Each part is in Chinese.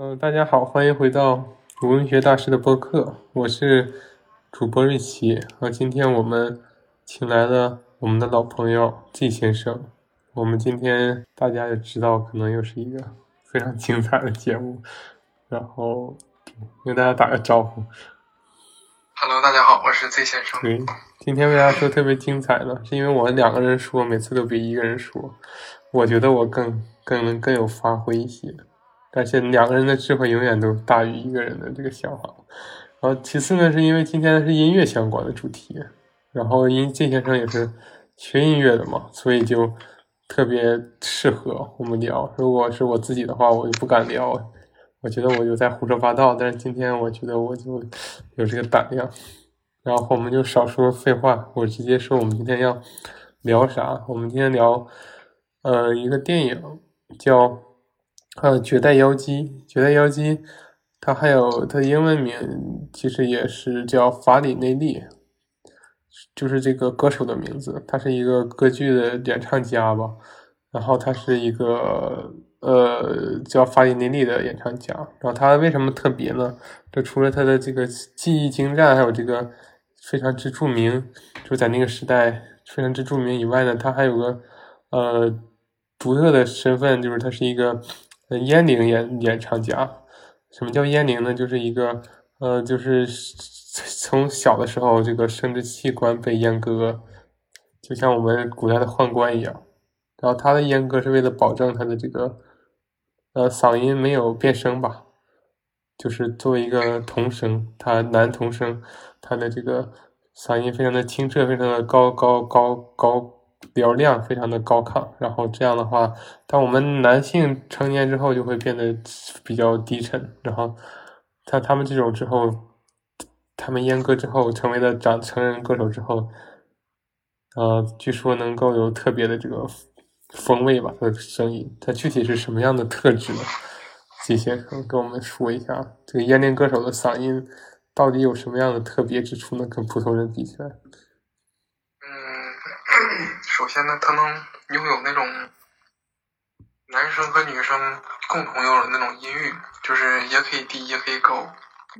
呃，大家好，欢迎回到文学大师的播客，我是主播瑞奇。呃，今天我们请来了我们的老朋友 G 先生。我们今天大家也知道，可能又是一个非常精彩的节目。然后跟大家打个招呼。Hello，大家好，我是 Z 先生。对，今天为啥说特别精彩呢？是因为我两个人说，每次都比一个人说，我觉得我更更能更有发挥一些。但是两个人的智慧永远都大于一个人的这个想法。然后其次呢，是因为今天是音乐相关的主题，然后因靳先生也是学音乐的嘛，所以就特别适合我们聊。如果是我自己的话，我就不敢聊，我觉得我就在胡说八道。但是今天我觉得我就有这个胆量，然后我们就少说废话，我直接说我们今天要聊啥。我们今天聊呃一个电影叫。呃，绝代妖姬，绝代妖姬，它还有它英文名，其实也是叫法里内利，就是这个歌手的名字。他是一个歌剧的演唱家吧，然后他是一个呃叫法里内利的演唱家。然后他为什么特别呢？就除了他的这个技艺精湛，还有这个非常之著名，就在那个时代非常之著名以外呢，他还有个呃独特的身份，就是他是一个。阉龄演演唱家，什么叫阉龄呢？就是一个呃，就是从小的时候，这个生殖器官被阉割，就像我们古代的宦官一样。然后他的阉割是为了保证他的这个呃嗓音没有变声吧，就是作为一个童声，他男童声，他的这个嗓音非常的清澈，非常的高高高高。比较亮，非常的高亢。然后这样的话，当我们男性成年之后，就会变得比较低沉。然后，像他们这种之后，他们阉割之后，成为了长成人歌手之后，呃，据说能够有特别的这个风味吧，他的声音。他具体是什么样的特质呢？季先生跟我们说一下，这个阉龄歌手的嗓音到底有什么样的特别之处呢？跟普通人比起来？首先呢，他能拥有那种男生和女生共同拥有的那种音域，就是也可以低也可以高。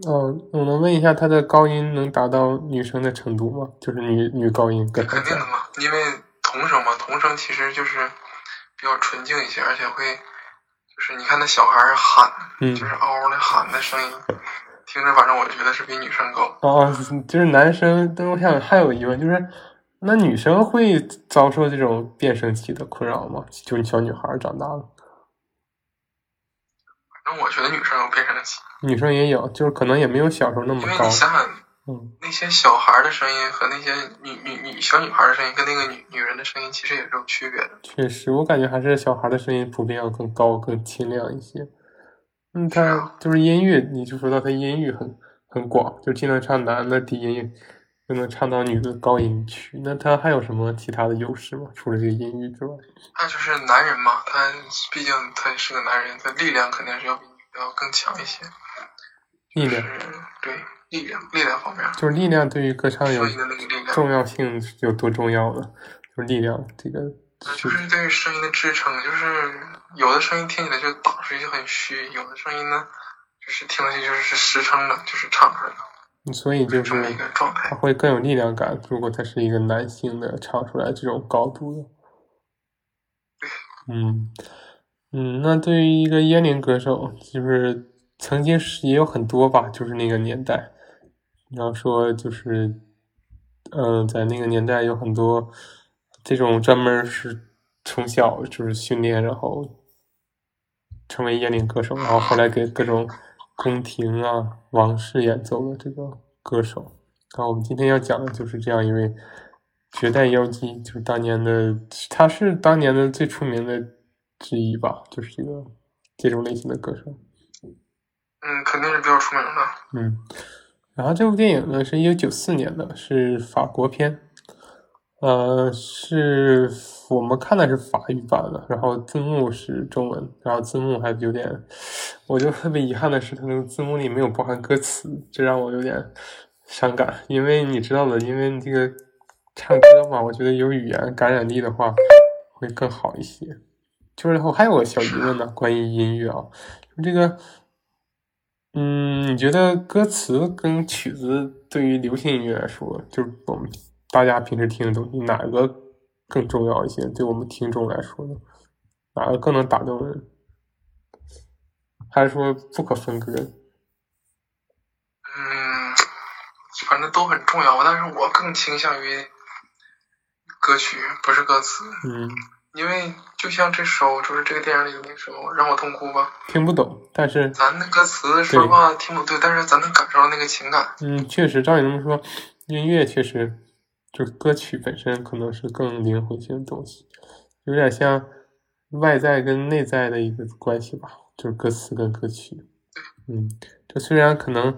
哦，我能问一下，他的高音能达到女生的程度吗？就是女女高音？肯定的嘛，因为童声嘛，童声其实就是比较纯净一些，而且会就是你看那小孩喊，就是嗷嗷的喊的声音，听着反正我觉得是比女生高。哦，就是男生，但我想还有疑问就是。那女生会遭受这种变声期的困扰吗？就是小女孩长大了，反正我觉得女生有变声期，女生也有，就是可能也没有小时候那么高。因为你想想，嗯，那些小孩的声音和那些女女女小女孩的声音，跟那个女女人的声音其实也是有区别的。确实，我感觉还是小孩的声音普遍要更高、更清亮一些。嗯，他就是音域，你就说到他音域很很广，就尽量唱男的低音。就能唱到女的高音区，那他还有什么其他的优势吗？除了这个音域之外，那就是男人嘛，他毕竟他是个男人，他力量肯定是要比女的要更强一些。力量，对力量，力量方面，就是力量对于歌唱有重要性有多重要呢？就是力量这个，就是对于声音的支撑，就是有的声音听起来就打出去很虚，有的声音呢，就是听上去就是是实撑的，就是唱出来的。所以就是他会更有力量感。如果他是一个男性的唱出来这种高度的，嗯嗯，那对于一个烟龄歌手，就是曾经是也有很多吧，就是那个年代，然后说就是嗯，在那个年代有很多这种专门是从小就是训练，然后成为烟龄歌手，然后后来给各种。宫廷啊，王室演奏的这个歌手，那我们今天要讲的就是这样一位绝代妖姬，就是当年的，他是当年的最出名的之一吧，就是这个这种类型的歌手。嗯，肯定是比较出名的。嗯，然后这部电影呢是一九九四年的，是法国片。呃，是我们看的是法语版的，然后字幕是中文，然后字幕还有点，我就特别遗憾的是，它那个字幕里没有包含歌词，这让我有点伤感。因为你知道的，因为这个唱歌嘛，我觉得有语言感染力的话会更好一些。就是我还有个小疑问呢，关于音乐啊，这个嗯，你觉得歌词跟曲子对于流行音乐来说，就是我们大家平时听的东西，哪个更重要一些？对我们听众来说呢，哪个更能打动人？还是说不可分割？嗯，反正都很重要，但是我更倾向于歌曲，不是歌词。嗯。因为就像这首，就是这个电影里的那首《让我痛哭吧》，听不懂，但是咱的歌词说实话听不对，但是咱能感受到那个情感。嗯，确实，照你这么说，音乐确实就是歌曲本身可能是更灵魂性的东西，有点像外在跟内在的一个关系吧，就是歌词跟歌曲。嗯，这虽然可能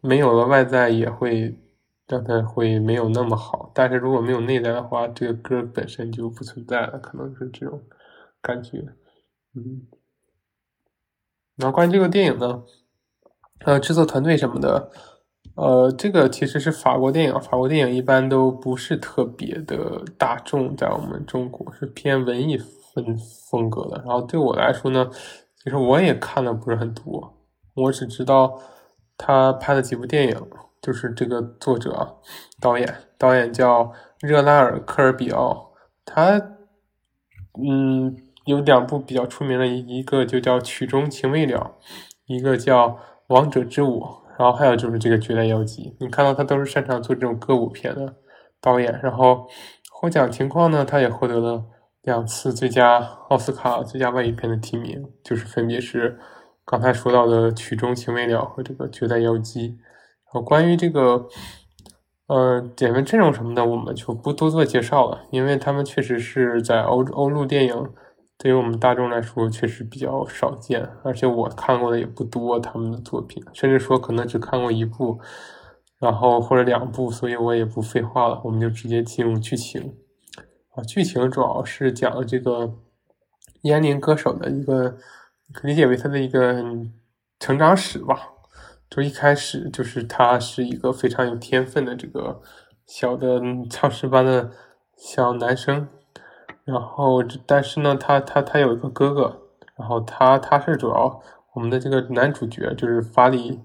没有了外在也会。让它会没有那么好，但是如果没有内在的话，这个歌本身就不存在了，可能是这种感觉，嗯。然后关于这个电影呢，呃，制作团队什么的，呃，这个其实是法国电影，法国电影一般都不是特别的大众，在我们中国是偏文艺风风格的。然后对我来说呢，其实我也看的不是很多，我只知道他拍了几部电影。就是这个作者、导演，导演叫热拉尔·科尔比奥，他嗯有两部比较出名的，一个就叫《曲中情未了》，一个叫《王者之舞》，然后还有就是这个《绝代妖姬》。你看到他都是擅长做这种歌舞片的导演。然后获奖情况呢，他也获得了两次最佳奥斯卡最佳外语片的提名，就是分别是刚才说到的《曲中情未了》和这个《绝代妖姬》。然后关于这个，呃，演员阵容什么的，我们就不多做介绍了，因为他们确实是在欧欧陆电影，对于我们大众来说确实比较少见，而且我看过的也不多他们的作品，甚至说可能只看过一部，然后或者两部，所以我也不废话了，我们就直接进入剧情。啊，剧情主要是讲这个烟龄歌手的一个，可理解为他的一个成长史吧。就一开始就是他是一个非常有天分的这个小的唱诗班的小男生，然后但是呢，他他他有一个哥哥，然后他他是主要我们的这个男主角就是法里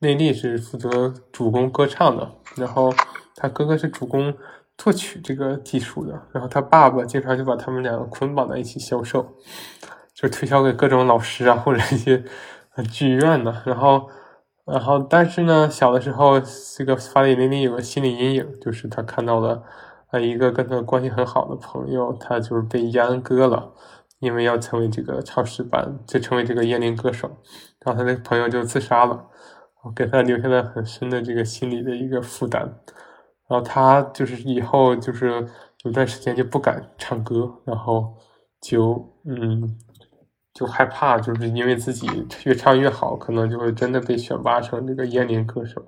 内利是负责主攻歌唱的，然后他哥哥是主攻作曲这个技术的，然后他爸爸经常就把他们两个捆绑在一起销售，就推销给各种老师啊或者一些剧院的，然后。然后，但是呢，小的时候，这个法里尼尼有个心理阴影，就是他看到了，他，一个跟他关系很好的朋友，他就是被阉割了，因为要成为这个唱诗班，就成为这个燕龄歌手，然后他的朋友就自杀了，给他留下了很深的这个心理的一个负担，然后他就是以后就是有段时间就不敢唱歌，然后就嗯。就害怕，就是因为自己越唱越好，可能就会真的被选拔成这个烟龄歌手。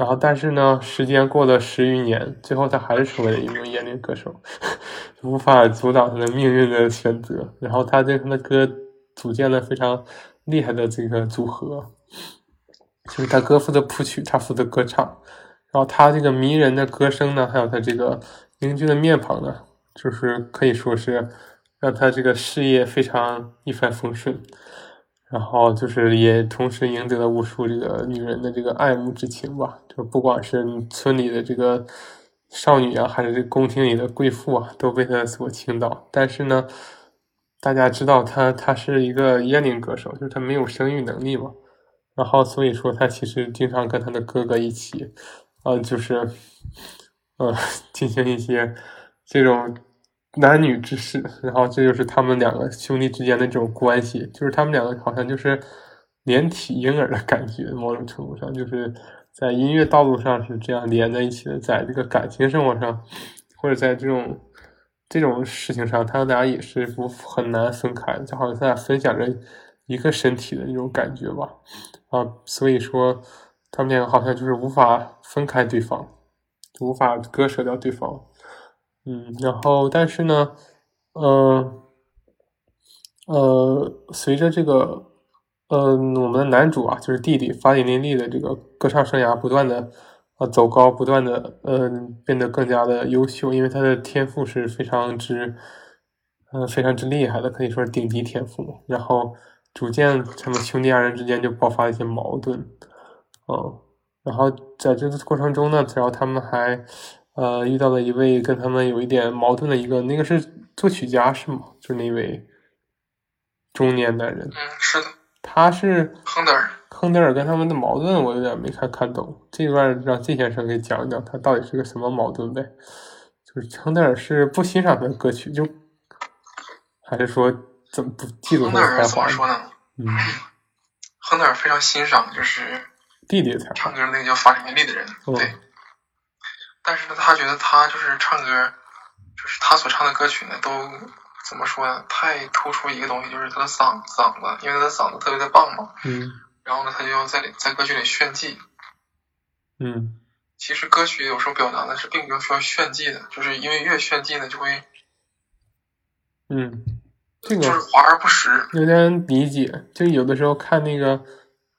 然后，但是呢，时间过了十余年，最后他还是成为了一名烟龄歌手，无法阻挡他的命运的选择。然后，他跟他的歌组建了非常厉害的这个组合，就是他哥负责谱曲，他负责歌唱。然后，他这个迷人的歌声呢，还有他这个英俊的面庞呢，就是可以说是。让他这个事业非常一帆风顺，然后就是也同时赢得了无数这个女人的这个爱慕之情吧。就不管是村里的这个少女啊，还是这宫廷里的贵妇啊，都被他所倾倒。但是呢，大家知道他他是一个烟龄歌手，就是他没有生育能力嘛。然后所以说他其实经常跟他的哥哥一起，呃，就是呃 进行一些这种。男女之事，然后这就是他们两个兄弟之间的这种关系，就是他们两个好像就是连体婴儿的感觉，某种程度上就是在音乐道路上是这样连在一起的，在这个感情生活上，或者在这种这种事情上，他们俩也是不很难分开，就好像他俩分享着一个身体的那种感觉吧，啊，所以说他们两个好像就是无法分开对方，无法割舍掉对方。嗯，然后，但是呢，呃，呃，随着这个，呃，我们的男主啊，就是弟弟法里林利的这个歌唱生涯不断的呃走高，不断的呃变得更加的优秀，因为他的天赋是非常之，呃非常之厉害的，可以说是顶级天赋。然后逐渐他们兄弟二人之间就爆发一些矛盾，嗯，然后在这个过程中呢，然后他们还呃遇到了一位跟他们有一点矛盾的一个，那个是作曲家是吗？就那位中年男人，嗯，是的，他是亨德尔。亨德尔跟他们的矛盾，我有点没看看懂。这段让季先生给讲讲，他到底是个什么矛盾呗？就是亨德尔是不欣赏他的歌曲，就还是说怎么不嫉妒他的才华？嗯，亨德尔非常欣赏就是弟弟的才，唱歌那个叫法里梅利的人，对。但是呢，他觉得他就是唱歌，就是他所唱的歌曲呢，都怎么说呢？太突出一个东西，就是他的嗓嗓子，因为他的嗓子特别的棒嘛。嗯。然后呢，他就要在在歌曲里炫技。嗯，其实歌曲有时候表达的是并不需要炫技的，就是因为越炫技呢，就会，嗯，这个就是华而不实。有点理解，就有的时候看那个，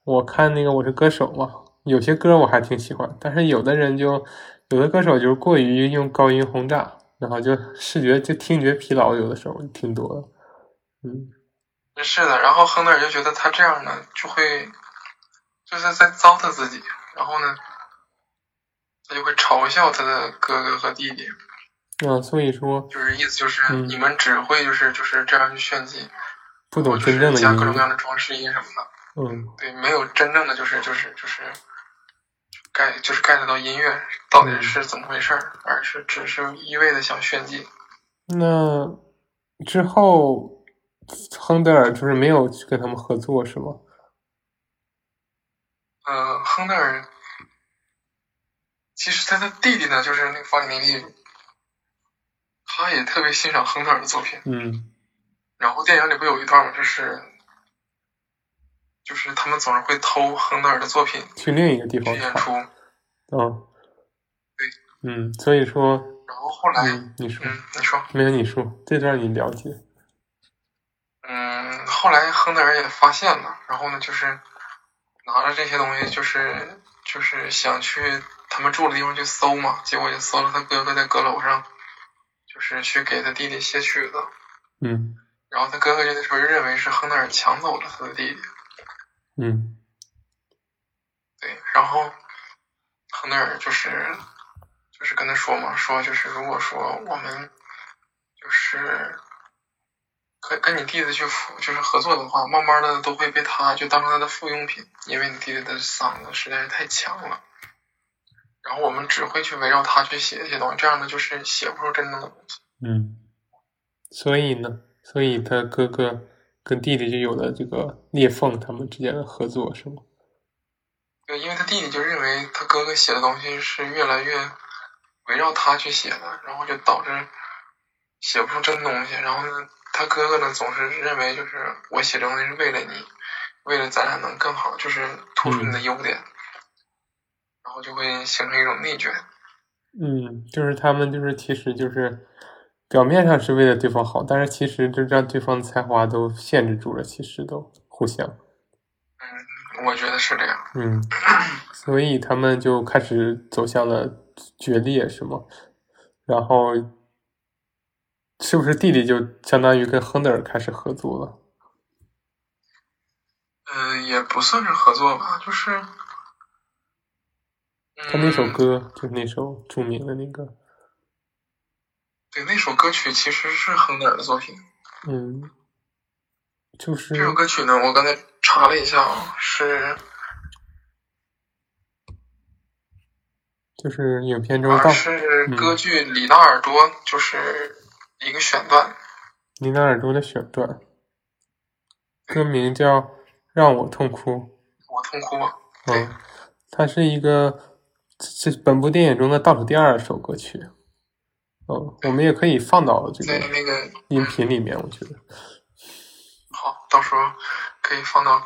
我看那个《我是歌手》嘛，有些歌我还挺喜欢，但是有的人就有的歌手就是过于用高音轰炸，然后就视觉就听觉疲劳，有的时候挺多的，嗯。是的，然后亨德尔就觉得他这样呢，就会就是在糟蹋自己，然后呢，他就会嘲笑他的哥哥和弟弟。啊，所以说，就是意思就是你们只会就是就是这样去炫技，不懂真正的加各种各样的装饰音什么的。嗯，对，没有真正的就是就是就是 get 就是 get 到音乐到底是怎么回事儿，而是只是一味的想炫技。那之后。亨德尔就是没有去跟他们合作，是吗？呃，亨德尔其实他的弟弟呢，就是那个法里梅利，他也特别欣赏亨德尔的作品。嗯。然后电影里不有一段吗？就是就是他们总是会偷亨德尔的作品去另一个地方演出。嗯。对。嗯，所以说。然后后来，你说，你说，没有你说，这段你了解。嗯，后来亨德尔也发现了，然后呢，就是拿着这些东西，就是就是想去他们住的地方去搜嘛，结果就搜了他哥哥在阁楼上，就是去给他弟弟写曲子。嗯。然后他哥哥就那时候认为是亨德尔抢走了他的弟弟。嗯。对，然后亨德尔就是就是跟他说嘛，说就是如果说我们就是。跟跟你弟弟去辅就是合作的话，慢慢的都会被他就当成他的附庸品，因为你弟弟的嗓子实在是太强了。然后我们只会去围绕他去写一些东西，这样的就是写不出真正的东西。嗯，所以呢，所以他哥哥跟弟弟就有了这个裂缝，他们之间的合作是吗？对，因为他弟弟就认为他哥哥写的东西是越来越围绕他去写的，然后就导致写不出真东西，然后呢。他哥哥呢，总是认为就是我写东西是为了你，为了咱俩能更好，就是突出你的优点，然后就会形成一种内卷。嗯，就是他们就是其实就是表面上是为了对方好，但是其实就让对方的才华都限制住了，其实都互相。嗯，我觉得是这样。嗯，所以他们就开始走向了决裂，是吗？然后。是不是弟弟就相当于跟亨德尔开始合作了？嗯，也不算是合作吧，就是，他那首歌就是那首著名的那个，对，那首歌曲其实是亨德尔的作品。嗯，就是这首歌曲呢，我刚才查了一下啊，是，就是影片中到是歌剧《里纳尔多》，就是。一个选段，里纳尔多的选段，歌名叫《让我痛哭》。我痛哭。嗯，它是一个是本部电影中的倒数第二首歌曲。嗯，我们也可以放到这个那个音频里面，我觉得。好，到时候可以放到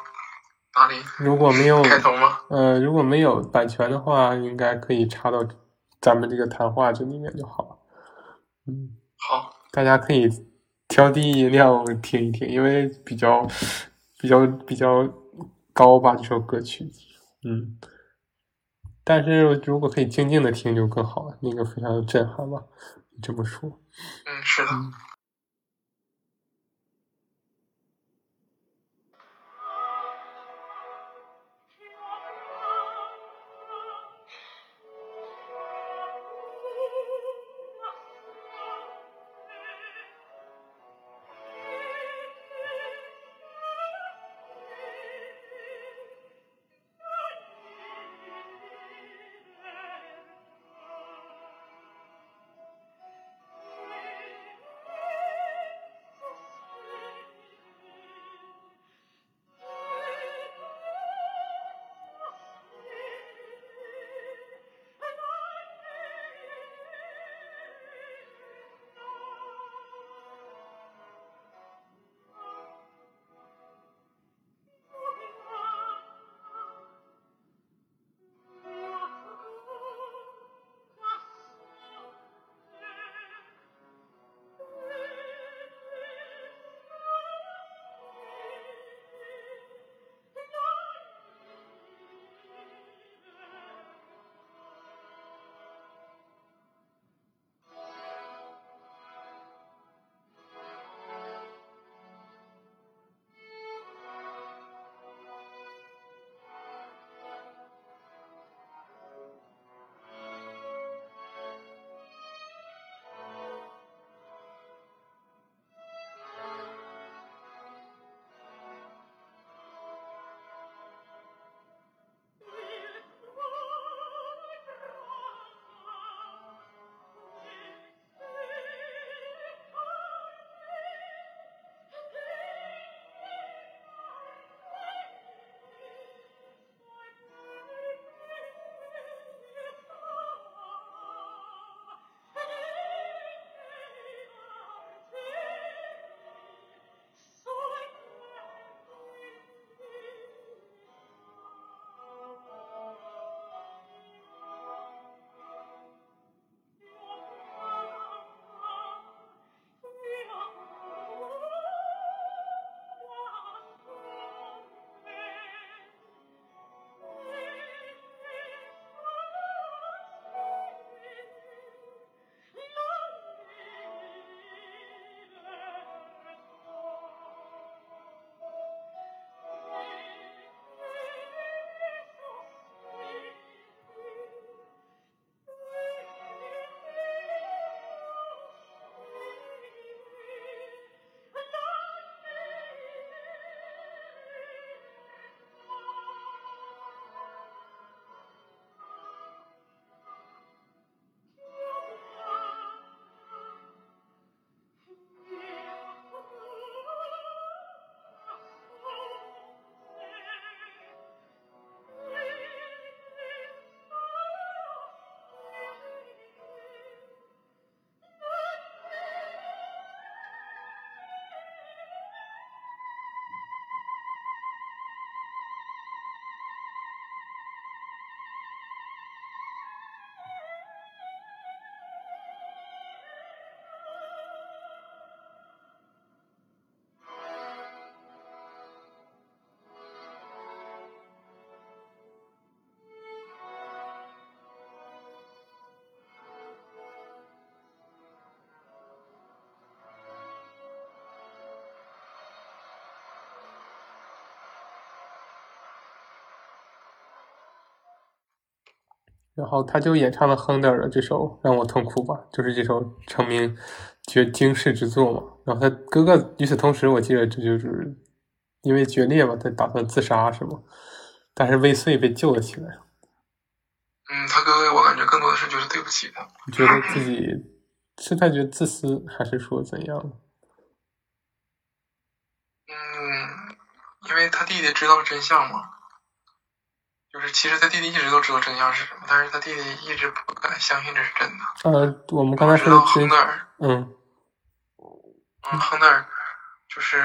哪里？如果没有开头吗？呃，如果没有版权的话，应该可以插到咱们这个谈话这里面就好了。嗯，好。大家可以调低音量听一听，因为比较比较比较高吧这首歌曲，嗯，但是如果可以静静的听就更好了，那个非常的震撼吧，这么说，嗯，是的。然后他就演唱了亨德尔的这首《让我痛哭吧》，就是这首成名绝惊世之作嘛。然后他哥哥与此同时，我记得这就是因为决裂嘛，他打算自杀是吗？但是未遂被救了起来。嗯，他哥哥我感觉更多的是就是对不起他，觉得自己是他觉得自私，还是说怎样？嗯，因为他弟弟知道真相嘛，就是其实他弟弟一直都知道真相是什么，但是他弟弟一直不敢相信这是真的。呃，我们刚才说到亨德尔，嗯，嗯，亨德尔就是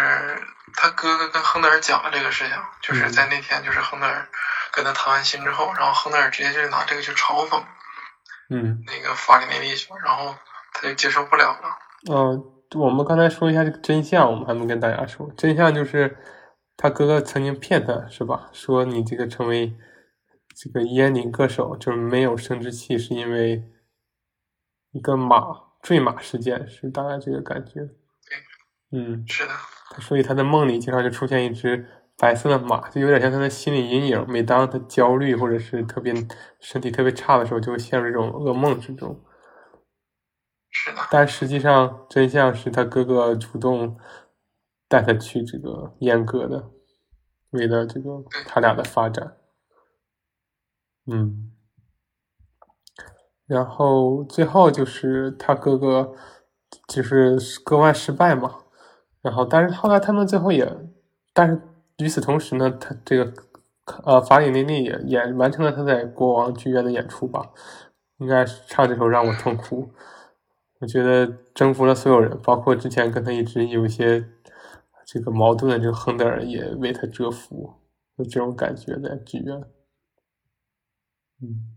他哥哥跟亨德尔讲了这个事情，就是在那天，就是亨德尔。跟他谈完心之后，然后亨德尔直接就拿这个去嘲讽，嗯，那个法里内利去了，然后他就接受不了了。嗯，我们刚才说一下这个真相，我们还没跟大家说，真相就是他哥哥曾经骗他，是吧？说你这个成为这个烟龄歌手就是没有生殖器，是因为一个马坠马事件，是大概这个感觉。对，嗯，是的。所以他的梦里经常就出现一只。白色的马就有点像他的心理阴影，每当他焦虑或者是特别身体特别差的时候，就会陷入这种噩梦之中。是的，但实际上真相是他哥哥主动带他去这个阉割的，为了这个他俩的发展。嗯，然后最后就是他哥哥就是割腕失败嘛，然后但是后来他们最后也，但是。与此同时呢，他这个呃法里内利也也完成了他在国王剧院的演出吧，应该是唱这首让我痛哭，我觉得征服了所有人，包括之前跟他一直有一些这个矛盾的这个亨德尔也为他折服，有这种感觉在剧院。嗯，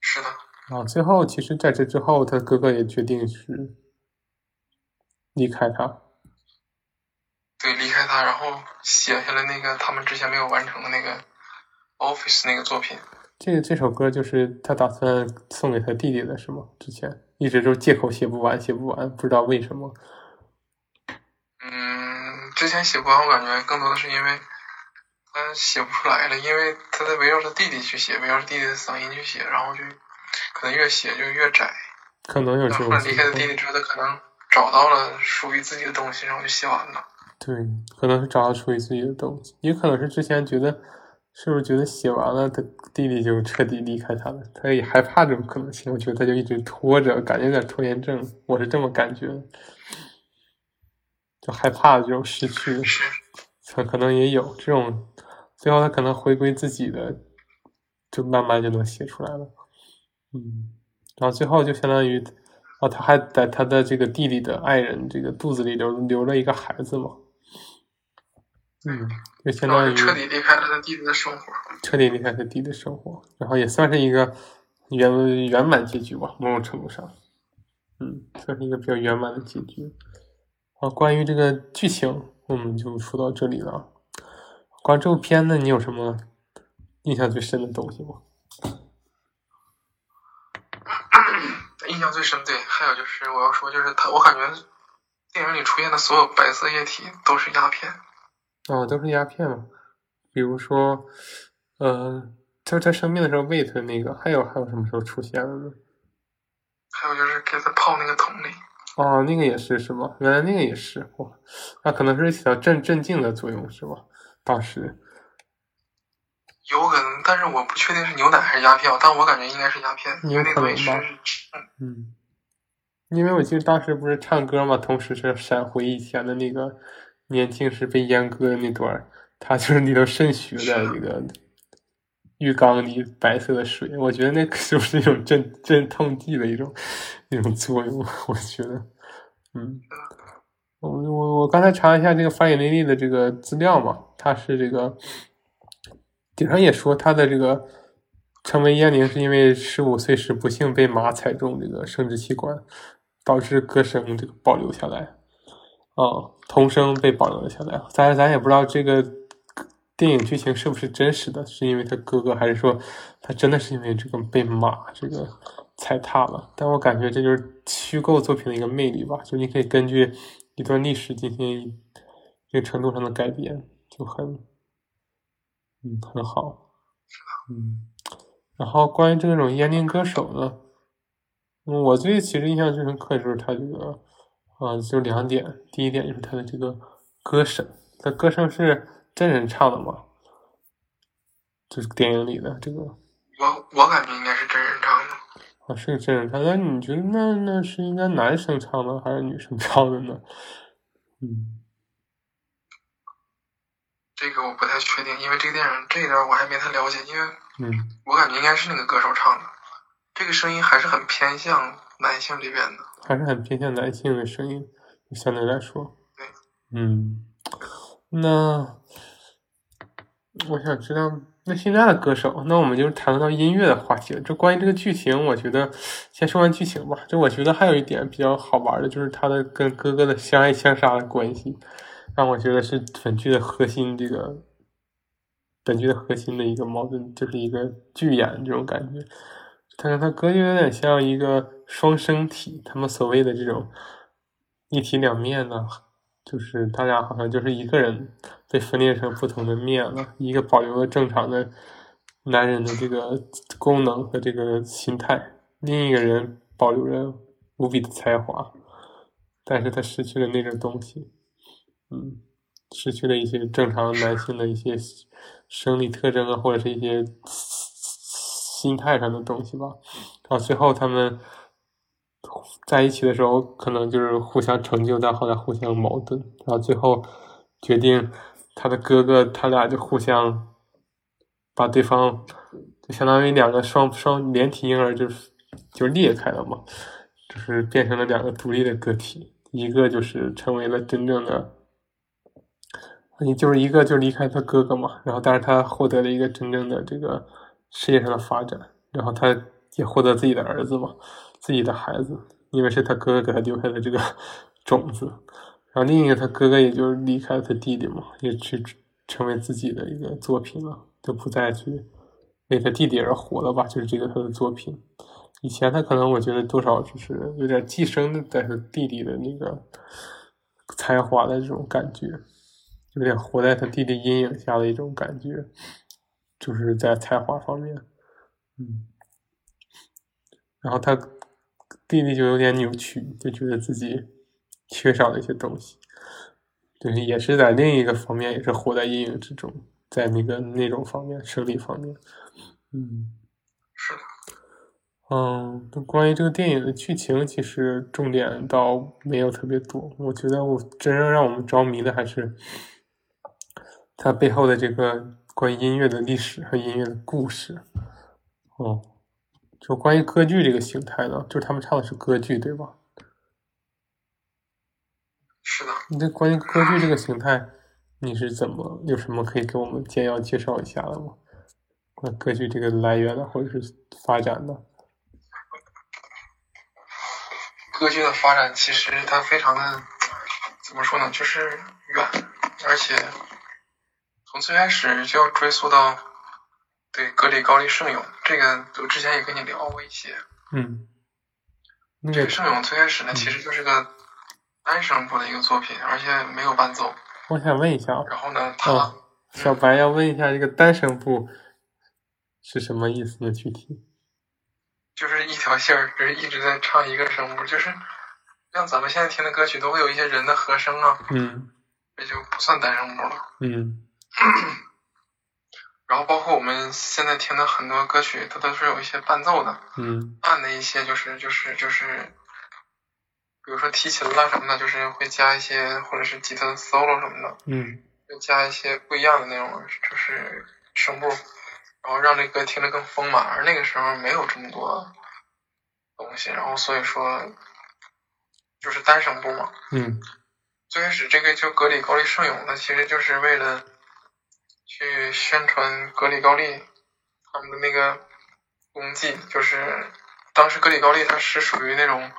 是的。啊，最后其实在这之后，他哥哥也决定是离开他。对，离开他，然后写下了那个他们之前没有完成的那个 Office 那个作品。这个这首歌就是他打算送给他弟弟的，是吗？之前一直都借口写不完，写不完，不知道为什么。嗯，之前写不完，我感觉更多的是因为他写不出来了，因为他在围绕着弟弟去写，围绕着弟弟的嗓音去写，然后就可能越写就越窄。可能有这种。离开他弟弟之后，他可能找到了属于自己的东西，然后就写完了。对，可能是找到属于自己的东西，也可能是之前觉得，是不是觉得写完了，他弟弟就彻底离开他了，他也害怕这种可能性。我觉得他就一直拖着，感觉有点拖延症，我是这么感觉，就害怕这种失去，他可能也有这种，最后他可能回归自己的，就慢慢就能写出来了。嗯，然后最后就相当于，啊，他还在他的这个弟弟的爱人这个肚子里留留了一个孩子嘛。嗯，就相当于彻底离开了他弟弟的生活，彻底离开他弟弟的生活，然后也算是一个圆圆满结局吧，某种程度上，嗯，算是一个比较圆满的结局。啊，关于这个剧情，我们就说到这里了。关于这部片子，你有什么印象最深的东西吗？印象最深，对，还有就是我要说，就是他，我感觉电影里出现的所有白色液体都是鸦片。哦，都是鸦片嘛，比如说，呃，他他生病的时候喂他那个，还有还有什么时候出现了呢？还有就是给他泡那个桶里。哦，那个也是是吗？原来那个也是哇，那可能是起到镇镇静的作用是吧？当时有可能，但是我不确定是牛奶还是鸦片，但我感觉应该是鸦片。有可能吧？嗯，因为我记得当时不是唱歌嘛，同时是闪回以前的那个。年轻时被阉割的那段，他就是那头渗血的那个浴缸里白色的水，我觉得那就是一种镇镇痛剂的一种一种作用。我觉得，嗯，我我我刚才查了一下这个法眼内利的这个资料嘛，他是这个顶上也说他的这个成为阉灵是因为十五岁时不幸被马踩中这个生殖器官，导致歌声这个保留下来。哦，童声被保留了下来。咱咱也不知道这个电影剧情是不是真实的，是因为他哥哥，还是说他真的是因为这个被马这个踩踏了？但我感觉这就是虚构作品的一个魅力吧，就你可以根据一段历史进行一定程度上的改编，就很嗯很好。嗯，然后关于这种燕京歌手呢，我最其实印象最深刻就是他这个，啊，就两点。第一点就是他的这个歌声，他歌声是真人唱的吗？就是电影里的这个。我我感觉应该是真人唱的。啊，是个真人唱，那你觉得那那是应该男生唱的还是女生 唱的呢？嗯。这个我不太确定，因为这个电影这一段我还没太了解，因为嗯，我感觉应该是那个歌手唱的，这个声音还是很偏向男性这边的，还是很偏向男性的声音，相对来说，对，嗯，那我想知道，那现在的歌手，那我们就谈论到音乐的话题了。这关于这个剧情，我觉得先说完剧情吧。就我觉得还有一点比较好玩的，就是他的跟哥哥的相爱相杀的关系。让我觉得是本剧的核心，这个本剧的核心的一个矛盾，就是一个剧演这种感觉。他跟他哥就有点像一个双生体，他们所谓的这种一体两面呢，就是他俩好像就是一个人被分裂成不同的面了，一个保留了正常的男人的这个功能和这个心态，另一个人保留着无比的才华，但是他失去了那种东西。嗯，失去了一些正常男性的一些生理特征啊，或者是一些心态上的东西吧。然后最后他们在一起的时候，可能就是互相成就，但后来互相矛盾。然后最后决定他的哥哥，他俩就互相把对方，就相当于两个双双连体婴儿，就是就裂开了嘛，就是变成了两个独立的个体，一个就是成为了真正的。你就是一个就离开他哥哥嘛，然后但是他获得了一个真正的这个事业上的发展，然后他也获得自己的儿子嘛，自己的孩子，因为是他哥哥给他留下的这个 种子，然后另一个他哥哥也就离开了他弟弟嘛，也去成为自己的一个作品了，就不再去为他弟弟而活了吧，就是这个他的作品。以前他可能我觉得多少就是有点寄生在他弟弟的那个才华的这种感觉。有点活在他弟弟阴影下的一种感觉，就是在才华方面，嗯，然后他弟弟就有点扭曲，就觉得自己缺少了一些东西，就是也是在另一个方面，也是活在阴影之中，在那个那种方面，生理方面，嗯，是的，嗯，关于这个电影的剧情，其实重点倒没有特别多，我觉得我真正让我们着迷的还是。它背后的这个关于音乐的历史和音乐的故事，哦，就关于歌剧这个形态呢，就是他们唱的是歌剧，对吧？是的。你这关于歌剧这个形态，你是怎么有什么可以给我们简要介绍一下的吗？关歌剧这个来源呢或者是发展的？歌剧的发展其实它非常的怎么说呢？就是远，而且。从最开始就要追溯到，对格里高利圣咏，这个我之前也跟你聊过一些。嗯。这个圣咏最开始呢，其实就是个单声部的一个作品，而且没有伴奏。我想问一下。然后呢，他小白要问一下，这个单声部是什么意思呢？具体？就是一条线儿，就是一直在唱一个声部，就是像咱们现在听的歌曲，都会有一些人的和声啊。嗯。这就不算单声部了。嗯。然后包括我们现在听的很多歌曲，它都是有一些伴奏的，嗯，按的一些就是就是就是，比如说提琴啦什么的，就是会加一些或者是吉他 solo 什么的，嗯，会加一些不一样的那种就是声部，然后让这歌听着更丰满。而那个时候没有这么多东西，然后所以说就是单声部嘛，嗯。最开始这个就格里高利圣咏的，其实就是为了去宣传格里高利他们的那个功绩，就是当时格里高利他是属于那种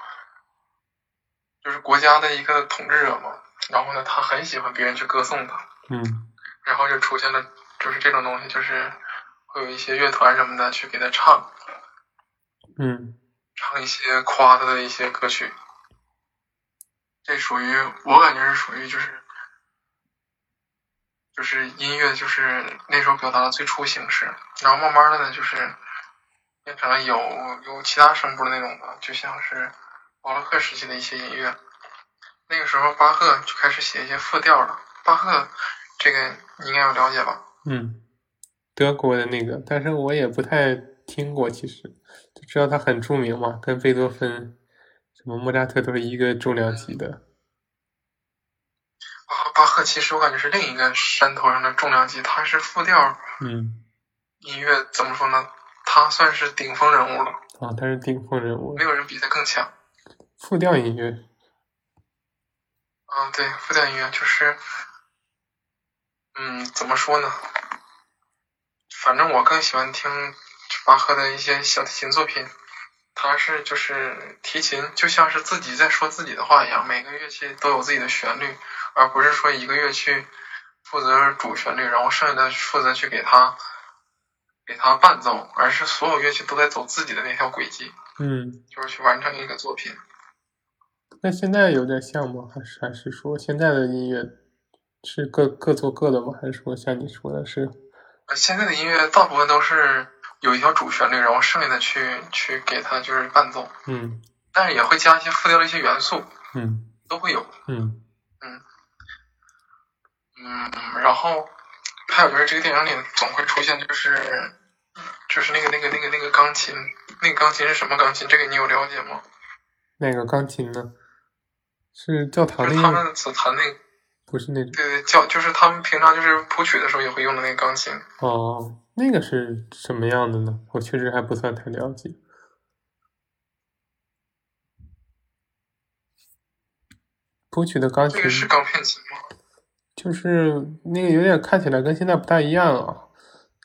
就是国家的一个统治者嘛，然后呢，他很喜欢别人去歌颂他，嗯，然后就出现了就是这种东西，就是会有一些乐团什么的去给他唱，嗯，唱一些夸他的一些歌曲。这属于我感觉是属于就是，就是音乐就是那时候表达的最初形式，然后慢慢的呢就是变成了有有其他声部的那种的，就像是保罗克时期的一些音乐。那个时候巴赫就开始写一些复调了。巴赫这个你应该有了解吧？嗯，德国的那个，但是我也不太听过，其实就知道他很著名嘛，跟贝多芬、什么莫扎特都是一个重量级的。啊，巴赫其实我感觉是另一个山头上的重量级，他是复调。嗯。音乐怎么说呢？他算是顶峰人物了。啊，他是顶峰人物。没有人比他更强。复调音乐。啊，对，复调音乐就是，嗯，怎么说呢？反正我更喜欢听巴赫的一些小提琴作品。他是就是提琴，就像是自己在说自己的话一样，每个乐器都有自己的旋律，而不是说一个月去负责主旋律，然后剩下的负责去给他。给他伴奏，而是所有乐器都在走自己的那条轨迹，嗯，就是去完成一个作品。那现在有点像吗？还是还是说现在的音乐是各各做各的吗？还是说像你说的是？现在的音乐大部分都是有一条主旋律，然后剩下的去去给他就是伴奏，嗯，但是也会加一些复调的一些元素，嗯，都会有，嗯嗯嗯，然后还有就是这个电影里总会出现就是。就是那个那个那个那个钢琴，那个钢琴是什么钢琴？这个你有了解吗？那个钢琴呢？是教堂那个？他们所弹那个？不是那种。对对，教就是他们平常就是谱曲的时候也会用的那个钢琴。哦，那个是什么样的呢？我确实还不算太了解。谱曲的钢琴。这个是钢片琴吗？就是那个有点看起来跟现在不太一样啊。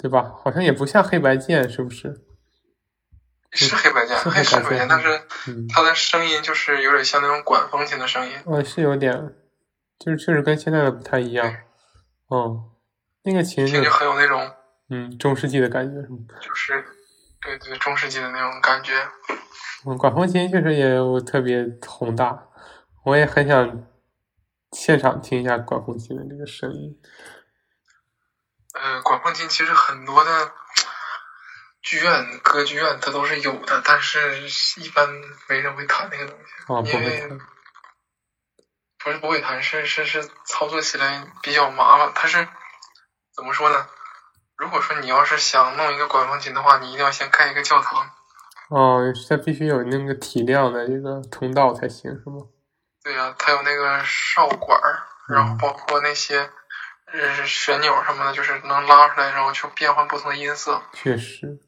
对吧？好像也不像黑白键，是不是？是黑白键，是黑白键，但是它的声音就是有点像那种管风琴的声音。嗯，是有点，就是确实跟现在的不太一样。嗯，那个琴就很有那种嗯中世纪的感觉，是吗？就是，对对，中世纪的那种感觉。嗯，管风琴确实也有特别宏大，我也很想现场听一下管风琴的这个声音。呃，管风琴其实很多的剧院、歌剧院它都是有的，但是一般没人会弹那个东西，因为不是不会弹，是是是操作起来比较麻烦。它是怎么说呢？如果说你要是想弄一个管风琴的话，你一定要先盖一个教堂。哦，它必须有那个体量的一个通道才行，是吗？对呀，它有那个哨管，然后包括那些。嗯旋钮什么的，就是能拉出来，然后去变换不同的音色。确实，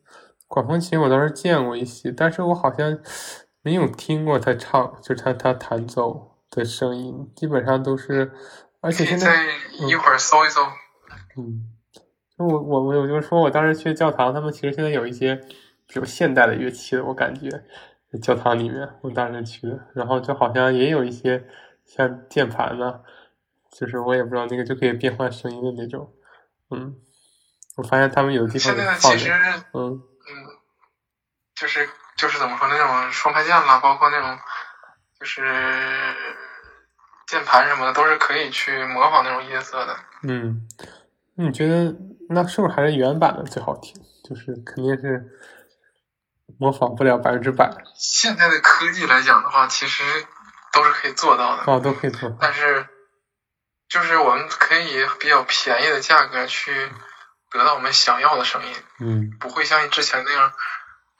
管风琴我倒是见过一些，但是我好像没有听过他唱，就是他他弹奏的声音，基本上都是。而且现在一会儿搜一搜。嗯，我我我我就是说我当时去教堂，他们其实现在有一些比如现代的乐器，我感觉教堂里面我当时去的，然后就好像也有一些像键盘呢。就是我也不知道那个就可以变换声音的那种，嗯，我发现他们有地方放的，嗯嗯，就是就是怎么说那种双排键啦，包括那种就是键盘什么的，都是可以去模仿那种音色的。嗯，你觉得那是不是还是原版的最好听？就是肯定是模仿不了百分之百。现在的科技来讲的话，其实都是可以做到的。哦，都可以做，但是。就是我们可以比较便宜的价格去得到我们想要的声音，嗯，不会像之前那样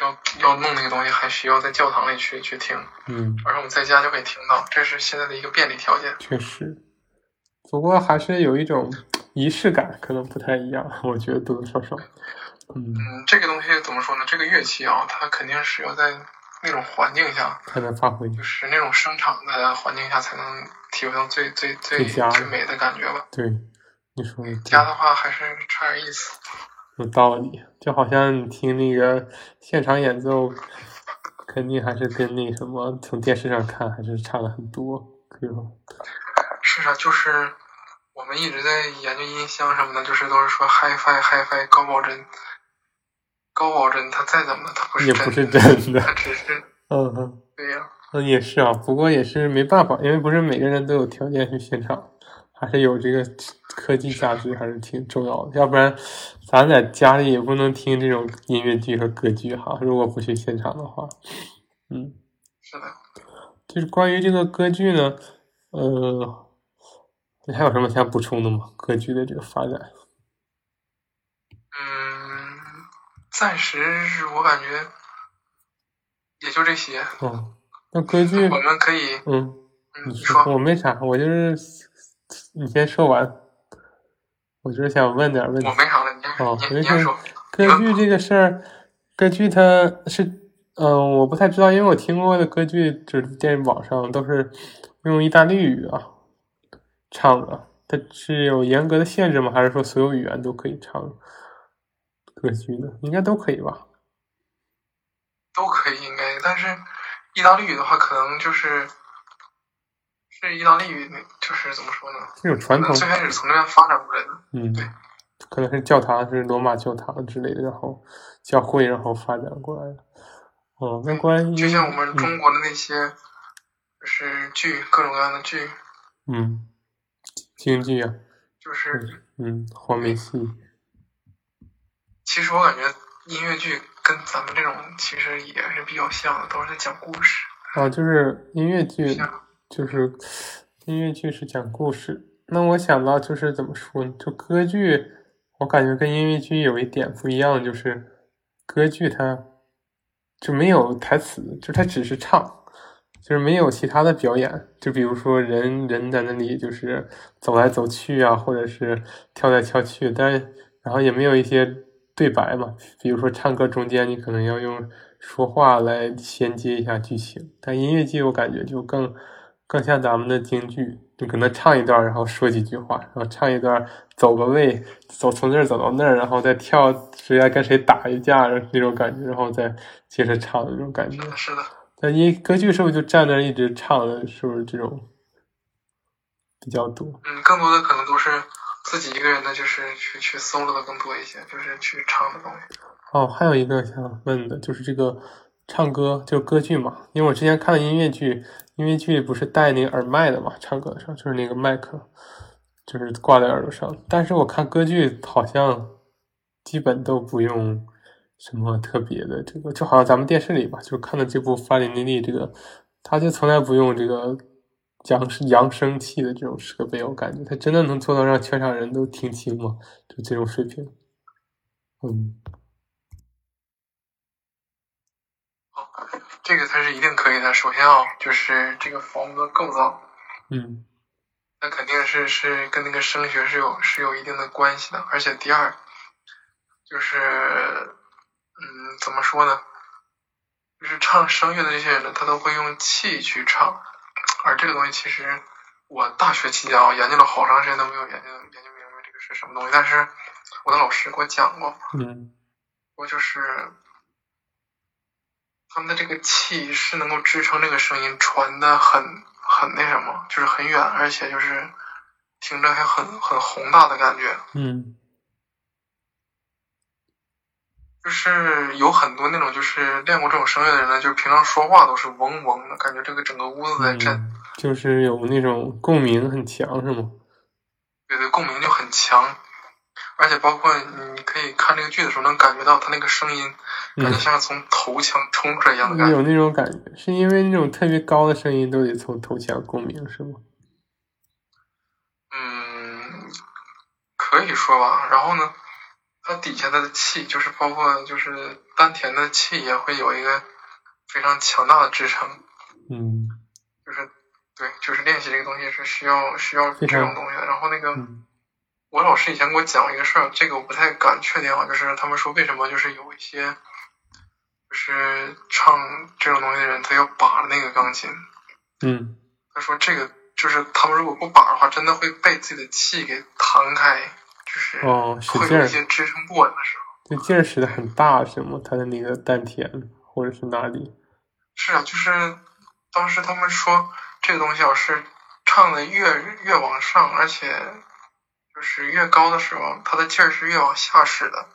要要弄那个东西，还需要在教堂里去去听，嗯，而我们在家就可以听到，这是现在的一个便利条件。确实，不过还是有一种仪式感，可能不太一样，我觉得多多少少，嗯，这个东西怎么说呢？这个乐器啊，它肯定是要在。那种环境下才能发挥，就是那种生长的环境下才能体会到最最最最美的感觉吧。对，你说家的话还是差点意思。有道理，就好像你听那个现场演奏，肯定还是跟那什么从电视上看还是差了很多，对吧？是啊，就是我们一直在研究音箱什么的，就是都是说 HiFi HiFi 高保真。高保真，他再怎么，他不是也不是真的，他只是，嗯嗯，对呀，嗯也是啊，不过也是没办法，因为不是每个人都有条件去现场，还是有这个科技价值还是挺重要的，要不然咱在家里也不能听这种音乐剧和歌剧哈。如果不去现场的话，嗯，是的。就是关于这个歌剧呢，呃，你还有什么想补充的吗？歌剧的这个发展？嗯，暂时我感觉也就这些。哦，那歌剧我们可以，嗯，你说，我没啥，我就是你先说完。我就是想问点问题。我没啥了，你哦，你先说。歌剧这个事儿，歌剧它是。嗯，我不太知道，因为我听过的歌剧就是电视网上都是用意大利语啊唱的，它是有严格的限制吗？还是说所有语言都可以唱歌剧的？应该都可以吧？都可以，应该。但是意大利语的话，可能就是是意大利语，就是怎么说呢？这种传统最开始从那边发展过来的。嗯，对，可能是教堂，是罗马教堂之类的，然后教会，然后发展过来的。哦，那关于就像我们中国的那些，就是剧，各种各样的剧，嗯，京剧啊，就是嗯，黄梅戏。其实我感觉音乐剧跟咱们这种其实也是比较像的，都是在讲故事。啊，就是音乐剧，就是音乐剧是讲故事。那我想到就是怎么说呢？就歌剧，我感觉跟音乐剧有一点不一样，就是歌剧它。就没有台词，就它只是唱，就是没有其他的表演。就比如说人人在那里就是走来走去啊，或者是跳来跳去，但然后也没有一些对白嘛。比如说唱歌中间你可能要用说话来衔接一下剧情，但音乐剧我感觉就更更像咱们的京剧，你可能唱一段，然后说几句话，然后唱一段，走个位，走从这儿走到那儿，然后再跳，谁来跟谁打一架那种感觉，然后再。接着唱的那种感觉，是的。那音歌剧是不是就站那一直唱的？是不是这种比较多？嗯，更多的可能都是自己一个人呢，就是去去 solo 的更多一些，就是去唱的东西。哦，还有一个想问的，就是这个唱歌，就歌剧嘛。因为我之前看的音乐剧，音乐剧不是带那个耳麦的嘛，唱歌的时候就是那个麦克，就是挂在耳朵上。但是我看歌剧好像基本都不用。什么特别的？这个就好像咱们电视里吧，就看的这部《法里尼利》，这个他就从来不用这个 扬扬声器的这种设备，我感觉他真的能做到让全场人都听清吗？就这种水平，嗯，好，这个他是一定可以的。首先啊，就是这个房屋的构造，嗯，那肯定是是跟那个声学是有是有一定的关系的。而且第二，就是。嗯，怎么说呢？就是唱声乐的这些人呢，他都会用气去唱，而这个东西其实我大学期间啊研究了好长时间都没有研究研究明白这个是什么东西。但是我的老师给我讲过，嗯，我就是他们的这个气是能够支撑这个声音传的很很那什么，就是很远，而且就是听着还很很宏大的感觉，嗯。就是有很多那种就是练过这种声乐的人呢，就是平常说话都是嗡嗡的感觉，这个整个屋子在震，就是有那种共鸣很强，是吗？对对，共鸣就很强，而且包括你可以看这个剧的时候，能感觉到他那个声音，感觉像从头腔冲出来一样的感觉。有那种感觉，是因为那种特别高的声音都得从头腔共鸣，是吗？嗯，可以说吧。然后呢？它底下的气，就是包括就是丹田的气，也会有一个非常强大的支撑。嗯，就是对，就是练习这个东西是需要需要这种东西的。然后那个，我老师以前给我讲过一个事儿，这个我不太敢确定啊，就是他们说为什么就是有一些就是唱这种东西的人，他要把着那个钢琴。嗯，他说这个就是他们如果不把的话，真的会被自己的气给弹开。哦，使劲儿，支撑不稳的时候，就劲儿使的很大，是吗？他的那个丹田或者是哪里？是啊，就是当时他们说这个东西要是唱的越越往上，而且就是越高的时候，他的劲儿是越往下使的。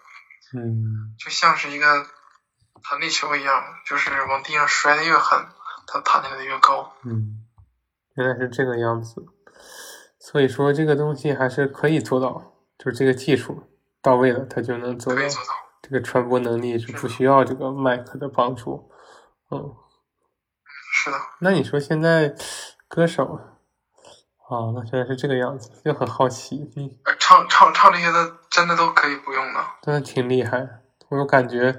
嗯，就像是一个弹力球一样，就是往地上摔的越狠，它弹起来的越高。嗯，原来是这个样子。所以说这个东西还是可以做到，就是这个技术到位了，它就能做到。这个传播能力是不需要这个麦克的帮助。嗯，是的。那你说现在歌手啊，那现在是这个样子，就很好奇。嗯，唱唱唱这些的真的都可以不用的，真的挺厉害。我有感觉，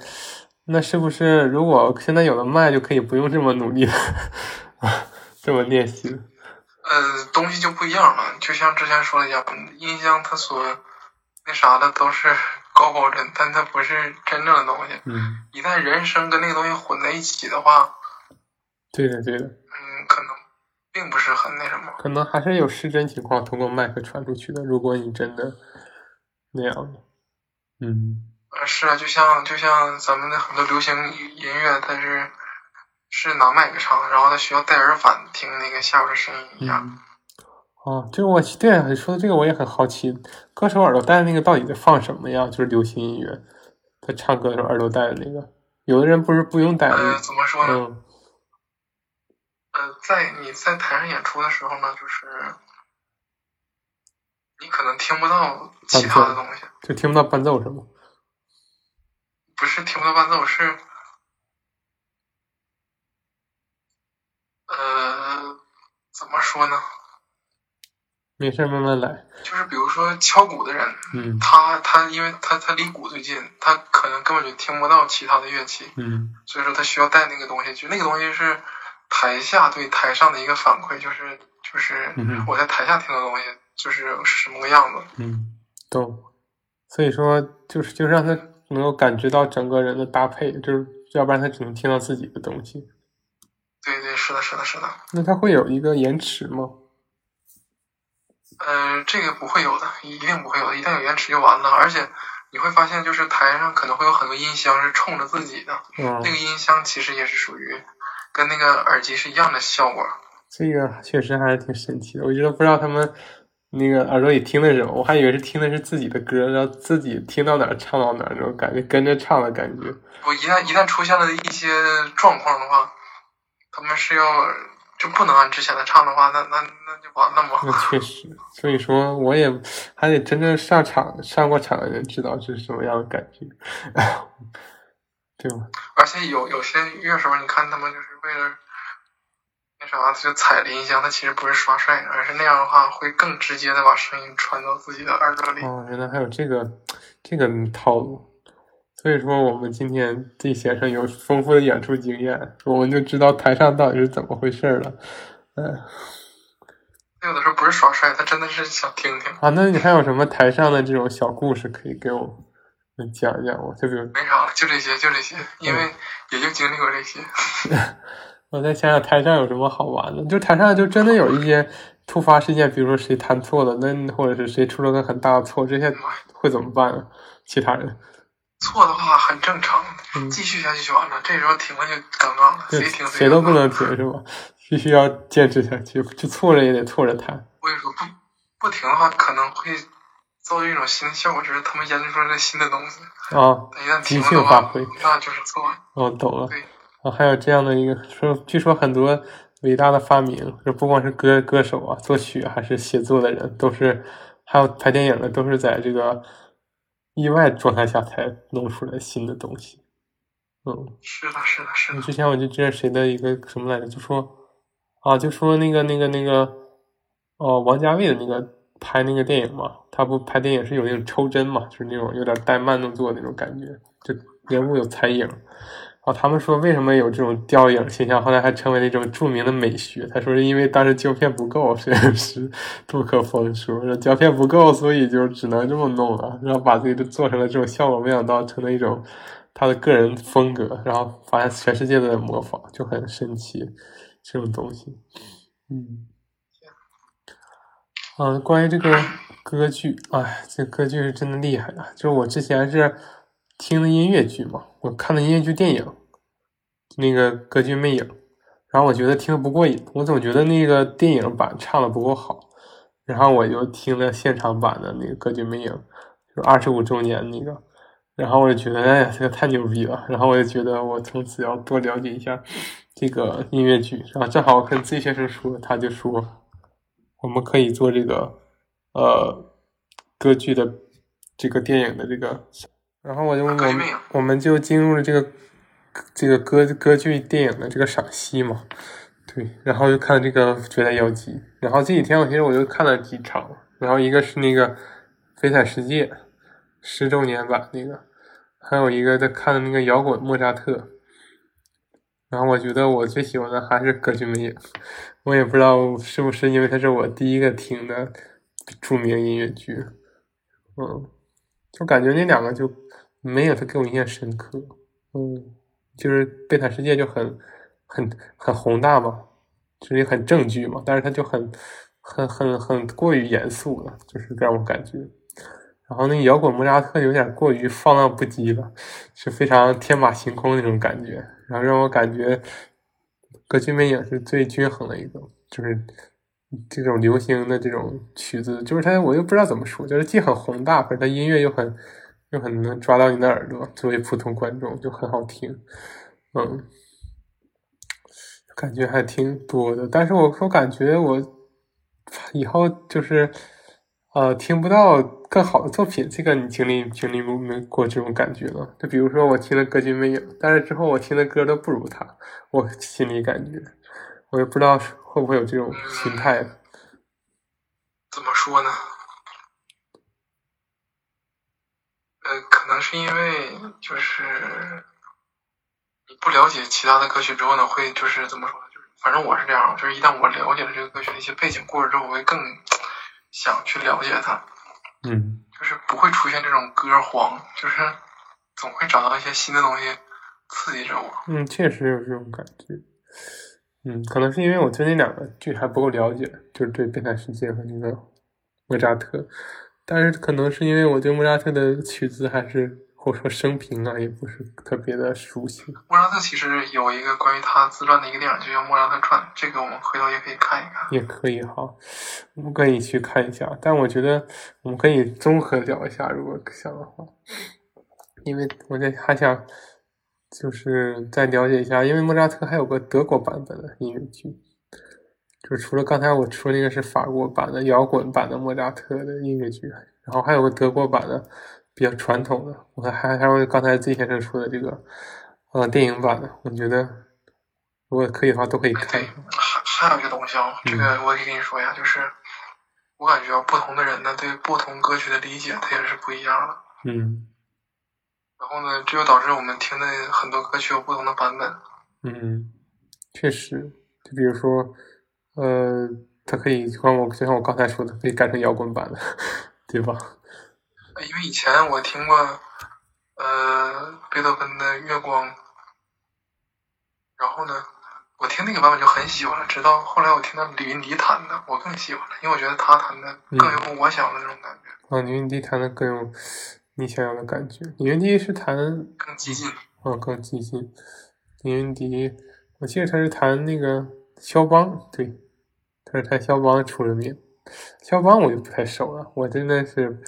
那是不是如果现在有了麦，就可以不用这么努力了，这么练习？呃，东西就不一样了。就像之前说的一样，音箱它所那啥的都是高保真，但它不是真正的东西。嗯。一旦人声跟那个东西混在一起的话，对的，对的。嗯，可能并不是很那什么。可能还是有失真情况通过麦克传出去的。如果你真的那样的，嗯。呃，是啊，就像就像咱们的很多流行音乐，它是。是拿麦克唱，然后它需要戴耳返听那个下边的声音一样。哦，就是我对你说的这个我也很好奇，歌手耳朵戴的那个到底在放什么呀？就是流行音乐，他唱歌的时候耳朵戴的那个，有的人不是不用戴呃，怎么说呢？呃，在你在台上演出的时候呢，就是你可能听不到其他的东西，就听不到伴奏是吗？不是听不到伴奏是。呃，怎么说呢？没事，慢慢来。就是比如说敲鼓的人，嗯，他他因为他他离鼓最近，他可能根本就听不到其他的乐器，嗯，所以说他需要带那个东西，就那个东西是台下对台上的一个反馈，就是就是我在台下听的东西就是什么个样子，嗯，懂。所以说就是就让他能够感觉到整个人的搭配，就是要不然他只能听到自己的东西。对对，是的，是的，是的。那他会有一个延迟吗？呃，这个不会有的，一定不会有的。一旦有延迟就完了。而且你会发现，就是台上可能会有很多音箱是冲着自己的，那个音箱其实也是属于跟那个耳机是一样的效果。这个确实还是挺神奇的。我觉得不知道他们那个耳朵里听的什么，我还以为是听的是自己的歌，然后自己听到哪儿唱到哪儿那种感觉，跟着唱的感觉。我一旦一旦出现了一些状况的话。他们是要就不能按之前的唱的话，那那那就完了吗？那确实，所以说我也还得真正上场上过场的人知道是什么样的感觉，对吧？而且有有些乐手，你看他们就是为了那啥，他就踩了音箱，他其实不是耍帅，而是那样的话会更直接的把声音传到自己的耳朵里。哦，原来还有这个这个套路。所以说，我们今天这先生有丰富的演出经验，我们就知道台上到底是怎么回事了。嗯，有的时候不是耍帅，他真的是想听听。啊，那你还有什么台上的这种小故事可以给我们讲一讲吗？就比如没啥了，就这些，就这些，因为也就经历过这些。我再想想台上有什么好玩的，就台上就真的有一些突发事件，比如说谁弹错了，那或者是谁出了个很大的错，这些会怎么办？其他人？错的话很正常，继续下去就完了。这时候停了就尴尬了，谁停谁都不能停是吧？必须要坚持下去，就错了也得错着弹。我跟你说，不不停的话可能会造就一种新的效果，就是他们研究出来新的东西啊。一旦停的话，那就是错。哦，懂了。对，啊，还有这样的一个说，据说很多伟大的发明，就不光是歌歌手啊，作曲还是写作的人，都是还有拍电影的，都是在这个。意外状态下才弄出来新的东西，嗯，是的，是的，是的。之前我就知道谁的一个什么来着，就说啊，就说那个那个那个哦，王家卫的那个拍那个电影嘛，他不拍电影是有那种抽帧嘛，就是那种有点带慢动作那种感觉，就人物有残影。哦，他们说为什么有这种吊影现象？后来还成为了一种著名的美学。他说是因为当时胶片不够，摄影师杜可风说，胶片不够，所以就只能这么弄了，然后把这个做成了这种效果。没想到成了一种他的个人风格，然后发现全世界都在模仿，就很神奇这种东西。嗯，嗯，关于这个歌剧，哎，这歌剧是真的厉害啊。就是我之前是。听的音乐剧嘛，我看的音乐剧电影，那个歌剧魅影，然后我觉得听的不过瘾，我总觉得那个电影版唱的不够好，然后我就听了现场版的那个歌剧魅影，就二十五周年那个，然后我就觉得哎呀，这个太牛逼了，然后我就觉得我从此要多了解一下这个音乐剧，然后正好跟 Z 先生说，他就说，我们可以做这个呃歌剧的这个电影的这个，然后我就我们我们就进入了这个这个歌歌剧电影的这个赏析嘛，对，然后就看这个《绝代妖姬》，然后这几天我其实我就看了几场，然后一个是那个《飞彩世界》十周年版那个，还有一个在看的那个摇滚莫扎特。然后我觉得我最喜欢的还是《歌剧魅影》，我也不知道是不是因为它是我第一个听的著名音乐剧，嗯，就感觉那两个就没有他给我印象深刻，嗯，就是《贝塔世界》就很很很宏大嘛，就是很正剧嘛，但是它就很很很很过于严肃了，就是让我感觉。然后那摇滚莫扎特有点过于放浪不羁了，是非常天马行空那种感觉。然后让我感觉歌剧魅影是最均衡的一个，就是这种流行的这种曲子，就是它我又不知道怎么说，就是既很宏大，可是它音乐又很就很能抓到你的耳朵，作为普通观众就很好听，嗯，感觉还挺多的。但是我我感觉我以后就是。呃，听不到更好的作品，这个你经历经历过没过这种感觉了？就比如说我听的歌剧魅影，但是之后我听的歌都不如他，我心里感觉，我也不知道会不会有这种心态。怎么说呢？呃，可能是因为就是你不了解其他的歌曲之后呢，会就是怎么说呢？就是反正我是这样，就是一旦我了解了这个歌曲的一些背景故事之后，我会更。想去了解它，嗯，就是不会出现这种歌荒，就是总会找到一些新的东西刺激着我。嗯，确实有这种感觉。嗯，可能是因为我对那两个剧还不够了解，就是对《变态世界》和那个莫扎特，但是可能是因为我对莫扎特的曲子还是。或者说生平啊，也不是特别的熟悉。莫扎特其实有一个关于他自传的一个电影，就叫《莫扎特传》，这个我们回头也可以看一看。也可以哈，我们可以去看一下。但我觉得我们可以综合聊一下，如果想的话，因为我在还想就是再了解一下，因为莫扎特还有个德国版本的音乐剧，就除了刚才我说那个是法国版的摇滚版的莫扎特的音乐剧，然后还有个德国版的。比较传统的，我还还有刚才 Z 先生说的这个，呃，电影版的，我觉得如果可以的话，都可以看。还还有一个东西啊，这个我可以跟你说一下，就是我感觉不同的人呢，对不同歌曲的理解，它也是不一样的。嗯。然后呢，这就导致我们听的很多歌曲有不同的版本。嗯，确实，就比如说，呃，它可以像我就像我刚才说的，可以改成摇滚版的，对吧？因为以前我听过，呃，贝多芬的《月光》，然后呢，我听那个版本就很喜欢了。直到后来我听到李云迪弹的，我更喜欢了，因为我觉得他弹的更有我想要的那种感觉。啊，李云迪弹的更有你想要的感觉。李云迪是弹更激进。啊，更激进。李云迪，我记得他是弹那个肖邦，对，他是他肖邦出了名。肖邦我就不太熟了，我真的是。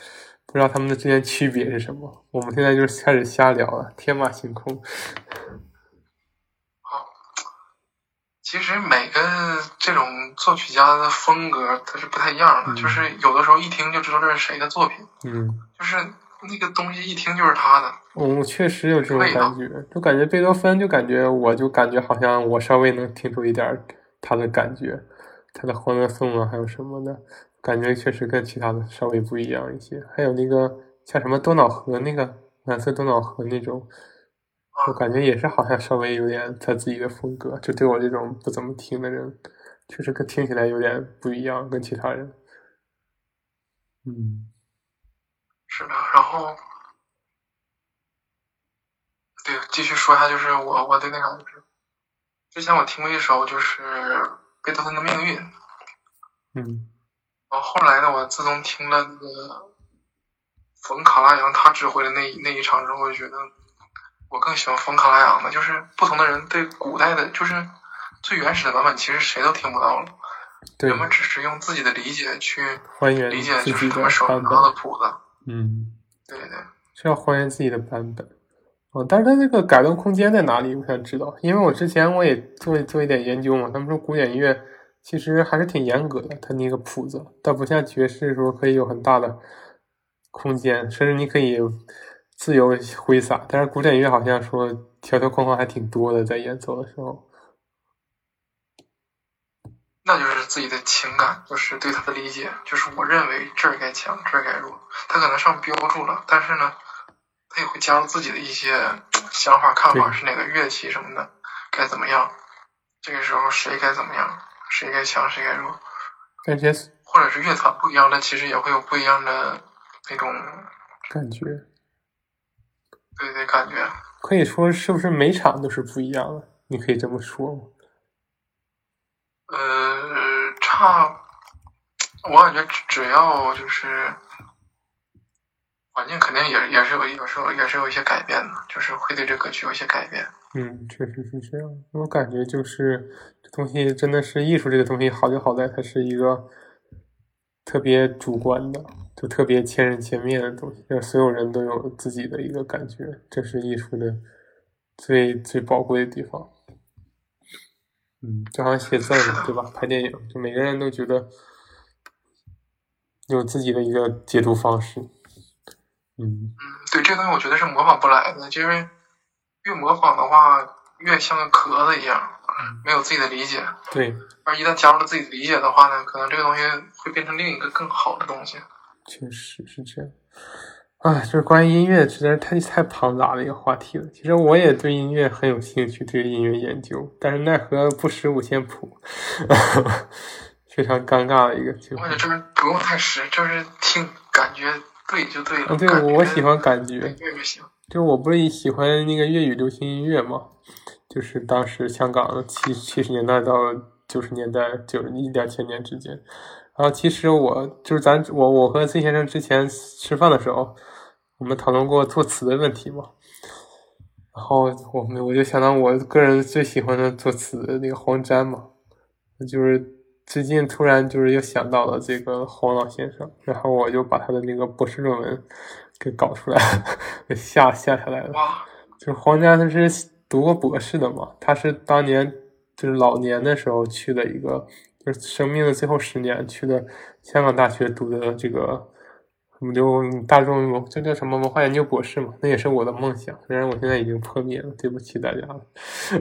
不知道他们的之间区别是什么？我们现在就是开始瞎聊了，天马行空。好，其实每个这种作曲家的风格它是不太一样的，就是有的时候一听就知道这是谁的作品。嗯，就是那个东西一听就是他的。嗯，确实有这种感觉，就感觉贝多芬，就感觉我就感觉好像我稍微能听出一点他的感觉，他的《欢乐颂》啊，还有什么的。感觉确实跟其他的稍微不一样一些，还有那个像什么多瑙河那个蓝色多瑙河那种，我感觉也是好像稍微有点他自己的风格。就对我这种不怎么听的人，确实跟听起来有点不一样，跟其他人。嗯，是的。然后，对，继续说一下，就是我我对那啥，就是之前我听过一首，就是贝多芬的命运。嗯。然后后来呢？我自从听了那个冯卡拉扬他指挥的那那一场之后，我就觉得我更喜欢冯卡拉扬的。就是不同的人对古代的，就是最原始的版本，其实谁都听不到了。人们只是用自己的理解去理解，就是他们手拿的谱子。嗯，对对，是要还原自己的版本。哦，但是它这个改动空间在哪里？我想知道，因为我之前我也做做一点研究嘛。他们说古典音乐。其实还是挺严格的，它那个谱子，它不像爵士说可以有很大的空间，甚至你可以自由挥洒。但是古典音乐好像说条条框框还挺多的，在演奏的时候。那就是自己的情感，就是对他的理解，就是我认为这儿该强，这儿该弱。他可能上标注了，但是呢，他也会加入自己的一些想法、看法，是哪个乐器什么的该怎么样。这个时候谁该怎么样？谁该强，谁该弱，感觉或者是乐团不一样的，其实也会有不一样的那种感觉。对对，感觉可以说是不是每场都是不一样的？你可以这么说吗？呃，差，我感觉只要就是。环境肯定也也是有有时候也是有一些改变的，就是会对这歌曲有一些改变。嗯，确实是这样。我感觉就是这东西真的是艺术，这个东西好就好在它是一个特别主观的，就特别千人千面的东西，让所有人都有自己的一个感觉，这是艺术的最最宝贵的地方。嗯，就好像写字嘛，对吧？拍电影，就每个人都觉得有自己的一个解读方式。嗯嗯，对，这东西我觉得是模仿不来的，就是越模仿的话，越像个壳子一样，没有自己的理解。对，而一旦加入了自己的理解的话呢，可能这个东西会变成另一个更好的东西。确实是这样。啊，就是关于音乐，实在是太太庞杂的一个话题了。其实我也对音乐很有兴趣，对音乐研究，但是奈何不识五线谱，非常尴尬的一个情况。我觉得这边不用太识，就是听感觉。对，就对了。对，我喜欢感觉。越越行。就我不是喜欢那个粤语流行音乐嘛，就是当时香港七七十年代到九十年代九一两千年之间，然后其实我就是咱我我和崔先生之前吃饭的时候，我们讨论过作词的问题嘛，然后我们我就想到我个人最喜欢的作词那个黄沾嘛，就是。最近突然就是又想到了这个黄老先生，然后我就把他的那个博士论文给搞出来，给下下下来了。就是黄家他是读过博士的嘛，他是当年就是老年的时候去的一个，就是生命的最后十年去的香港大学读的这个。我们就大众，这叫什么文化研究博士嘛？那也是我的梦想，虽然我现在已经破灭了，对不起大家了，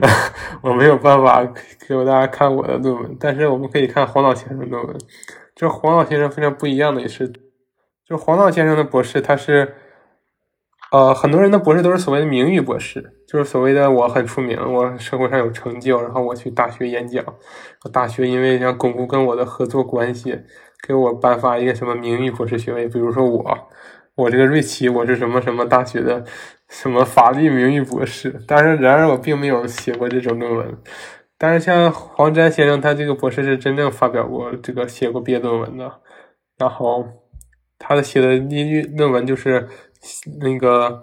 我没有办法给大家看我的论文，但是我们可以看黄老先生论文。就黄老先生非常不一样的也是，就黄老先生的博士，他是，呃，很多人的博士都是所谓的名誉博士，就是所谓的我很出名，我社会上有成就，然后我去大学演讲，大学因为想巩固跟我的合作关系。给我颁发一个什么名誉博士学位？比如说我，我这个瑞奇，我是什么什么大学的什么法律名誉博士。但是，然而我并没有写过这种论文。但是，像黄沾先生，他这个博士是真正发表过这个写过毕业论文的。然后，他的写的音乐论文就是那个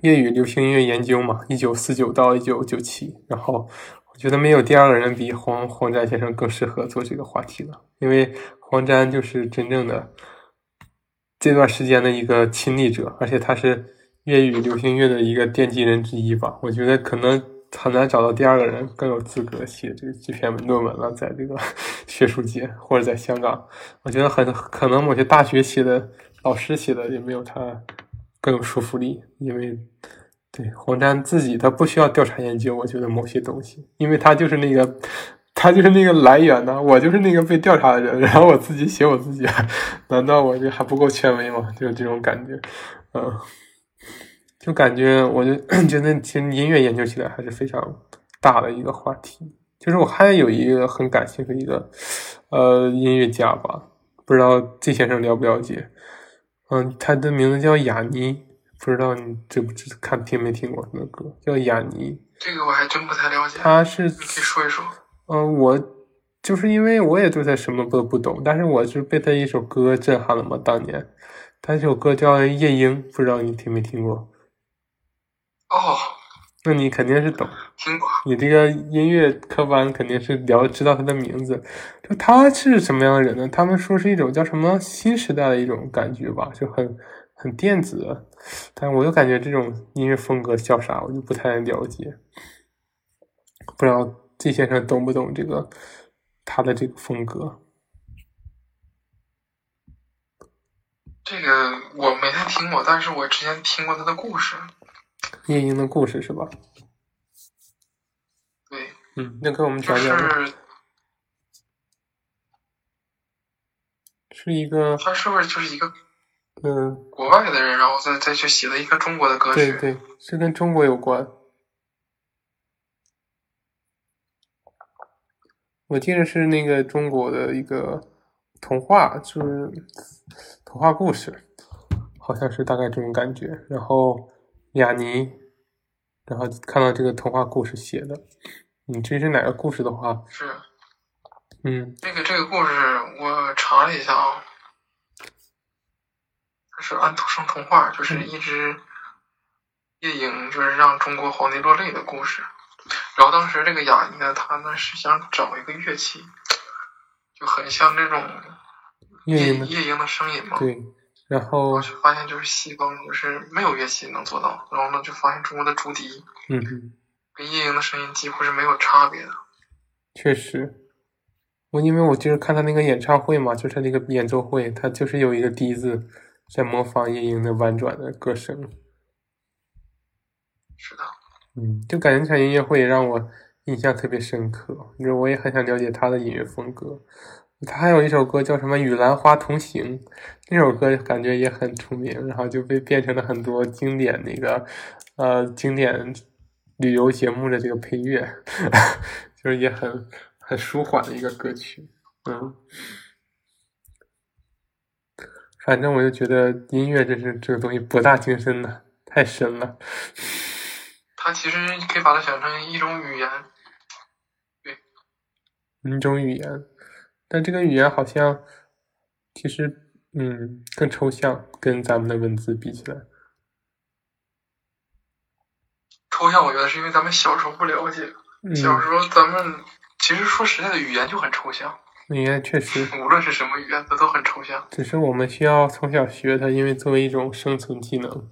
粤语流行音乐研究嘛，一九四九到一九九七。然后。我觉得没有第二个人比黄黄沾先生更适合做这个话题了，因为黄沾就是真正的这段时间的一个亲历者，而且他是粤语流行乐的一个奠基人之一吧。我觉得可能很难找到第二个人更有资格写这这篇论文了，在这个 学术界或者在香港，我觉得很可能某些大学写的老师写的也没有他更有说服力，因为。对黄沾自己，他不需要调查研究，我觉得某些东西，因为他就是那个，他就是那个来源呢，我就是那个被调查的人，然后我自己写我自己，难道我就还不够权威吗？就是这种感觉，嗯，就感觉，我就 觉得其实音乐研究起来还是非常大的一个话题。就是我还有一个很感兴趣的一个，呃，音乐家吧，不知道季先生了不了解？嗯，他的名字叫雅尼。不知道你知不知看听没听过他的歌，叫雅尼。这个我还真不太了解。他是你，可以说一说。嗯，我就是因为我也对他什么都不懂，但是我是被他一首歌震撼了嘛。当年，他这首歌叫《夜莺》，不知道你听没听过？哦，那你肯定是懂。听过。你这个音乐科班肯定是了知道他的名字。就他是什么样的人呢？他们说是一种叫什么新时代的一种感觉吧，就很。很电子，但我又感觉这种音乐风格叫啥，我就不太了解。不知道季先生懂不懂这个他的这个风格。这个我没太听过，但是我之前听过他的故事。夜莺的故事是吧？对。嗯，那给我们讲讲。是。是一个。他是不是就是一个？嗯。国外的人，然后再再去写了一个中国的歌曲。对对，是跟中国有关。我记得是那个中国的一个童话，就是童话故事，好像是大概这种感觉。然后雅尼，然后看到这个童话故事写的，你这是哪个故事的话？是，嗯，这个这个故事我查了一下啊，它是安徒生童话，就是一只夜莺，就是让中国皇帝落泪的故事。然后当时这个雅尼呢，他呢是想找一个乐器，就很像这种夜夜莺的声音嘛。对。然后就发现就是西方就是没有乐器能做到，然后呢就发现中国的竹笛，嗯，跟夜莺的声音几乎是没有差别的。确实，我因为我就是看他那个演唱会嘛，就是那个演奏会，他就是有一个笛子在模仿夜莺的婉转的歌声。是的。嗯，就感觉这场音乐会让我印象特别深刻，因为我也很想了解他的音乐风格。他还有一首歌叫什么《与兰花同行》，那首歌感觉也很出名，然后就被变成了很多经典那个呃经典旅游节目的这个配乐，就是也很很舒缓的一个歌曲。嗯，反正我就觉得音乐这是这个东西博大精深的，太深了。它其实可以把它想成一种语言，对，一种语言，但这个语言好像其实嗯更抽象，跟咱们的文字比起来，抽象我觉得是因为咱们小时候不了解，小时候咱们其实说实在的，语言就很抽象，语言确实，无论是什么语言，它都很抽象，只是我们需要从小学它，因为作为一种生存技能。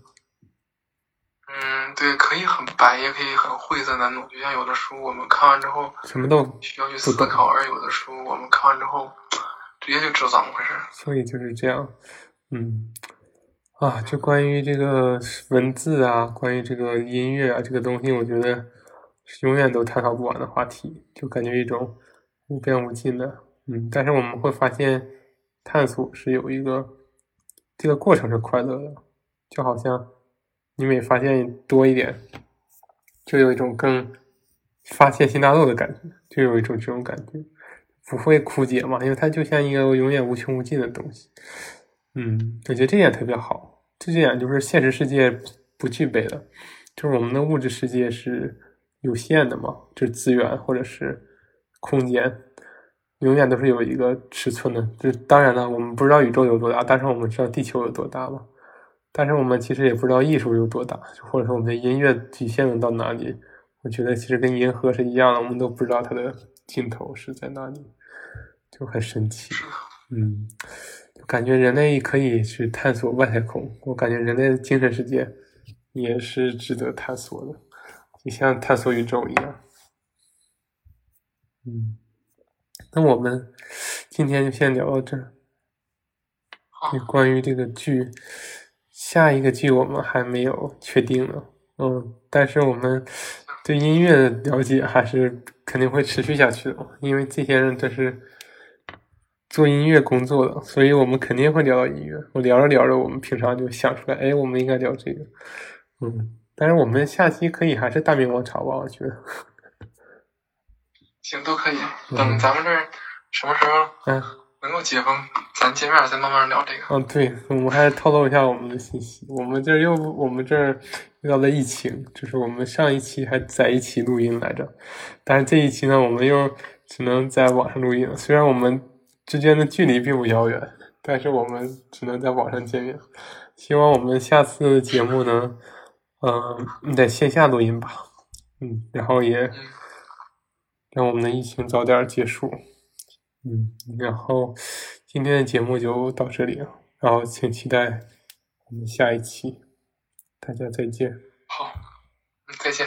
嗯，对，可以很白，也可以很晦涩难懂。就像有的书，我们看完之后什么都需要去思考；而有的书，我们看完之后直接就知道怎么回事。所以就是这样，嗯，啊，就关于这个文字啊，关于这个音乐啊，这个东西，我觉得是永远都探讨不完的话题，就感觉一种无边无尽的，嗯。但是我们会发现，探索是有一个这个过程是快乐的，就好像。你每发现多一点，就有一种更发现新大陆的感觉，就有一种这种感觉，不会枯竭嘛？因为它就像一个永远无穷无尽的东西。嗯，我觉得这点特别好，这点就是现实世界不具备的，就是我们的物质世界是有限的嘛，就是资源或者是空间，永远都是有一个尺寸的。就当然了，我们不知道宇宙有多大，但是我们知道地球有多大嘛。但是我们其实也不知道艺术有多大，或者说我们的音乐极限能到哪里？我觉得其实跟银河是一样的，我们都不知道它的尽头是在哪里，就很神奇。嗯，感觉人类可以去探索外太空。我感觉人类的精神世界也是值得探索的，就像探索宇宙一样。嗯，那我们今天就先聊到这儿。关于这个剧。下一个剧我们还没有确定呢，嗯，但是我们对音乐的了解还是肯定会持续下去的，因为这些人都是做音乐工作的，所以我们肯定会聊到音乐。我聊着聊着，我们平常就想出来，哎，我们应该聊这个，嗯，但是我们下期可以还是大明王朝吧，我觉得。行，都可以。等咱们这什么时候？嗯。能够解封，咱见面再慢慢聊这个。嗯，对，我们还透露一下我们的信息。我们这又我们这遇到了疫情，就是我们上一期还在一起录音来着，但是这一期呢，我们又只能在网上录音。虽然我们之间的距离并不遥远，但是我们只能在网上见面。希望我们下次节目呢，嗯，在线下录音吧。嗯，然后也让我们的疫情早点结束。嗯，然后今天的节目就到这里了，然后请期待我们下一期，大家再见。好，再见。